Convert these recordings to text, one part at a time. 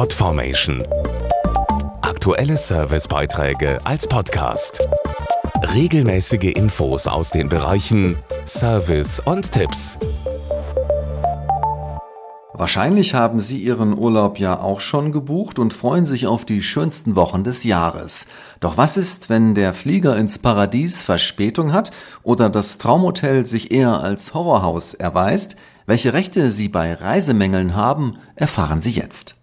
Podformation. Aktuelle Servicebeiträge als Podcast. Regelmäßige Infos aus den Bereichen Service und Tipps. Wahrscheinlich haben Sie Ihren Urlaub ja auch schon gebucht und freuen sich auf die schönsten Wochen des Jahres. Doch was ist, wenn der Flieger ins Paradies Verspätung hat oder das Traumhotel sich eher als Horrorhaus erweist? Welche Rechte Sie bei Reisemängeln haben, erfahren Sie jetzt.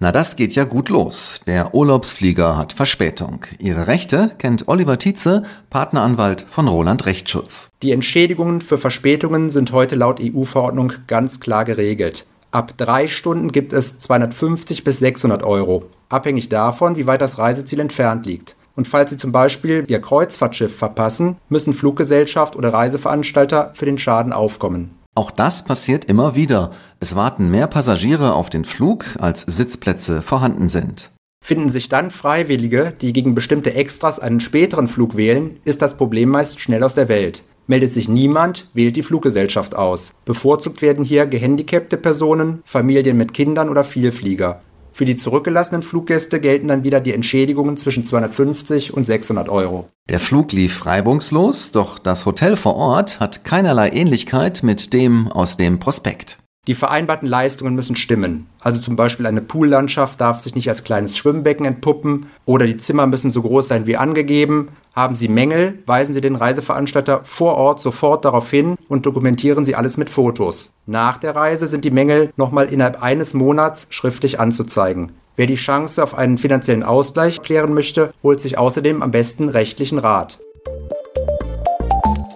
Na, das geht ja gut los. Der Urlaubsflieger hat Verspätung. Ihre Rechte kennt Oliver Tietze, Partneranwalt von Roland Rechtsschutz. Die Entschädigungen für Verspätungen sind heute laut EU-Verordnung ganz klar geregelt. Ab drei Stunden gibt es 250 bis 600 Euro, abhängig davon, wie weit das Reiseziel entfernt liegt. Und falls Sie zum Beispiel Ihr Kreuzfahrtschiff verpassen, müssen Fluggesellschaft oder Reiseveranstalter für den Schaden aufkommen. Auch das passiert immer wieder. Es warten mehr Passagiere auf den Flug, als Sitzplätze vorhanden sind. Finden sich dann Freiwillige, die gegen bestimmte Extras einen späteren Flug wählen, ist das Problem meist schnell aus der Welt. Meldet sich niemand, wählt die Fluggesellschaft aus. Bevorzugt werden hier gehandicapte Personen, Familien mit Kindern oder Vielflieger. Für die zurückgelassenen Fluggäste gelten dann wieder die Entschädigungen zwischen 250 und 600 Euro. Der Flug lief reibungslos, doch das Hotel vor Ort hat keinerlei Ähnlichkeit mit dem aus dem Prospekt. Die vereinbarten Leistungen müssen stimmen. Also zum Beispiel eine Poollandschaft darf sich nicht als kleines Schwimmbecken entpuppen oder die Zimmer müssen so groß sein wie angegeben. Haben Sie Mängel, weisen Sie den Reiseveranstalter vor Ort sofort darauf hin und dokumentieren Sie alles mit Fotos. Nach der Reise sind die Mängel nochmal innerhalb eines Monats schriftlich anzuzeigen. Wer die Chance auf einen finanziellen Ausgleich klären möchte, holt sich außerdem am besten rechtlichen Rat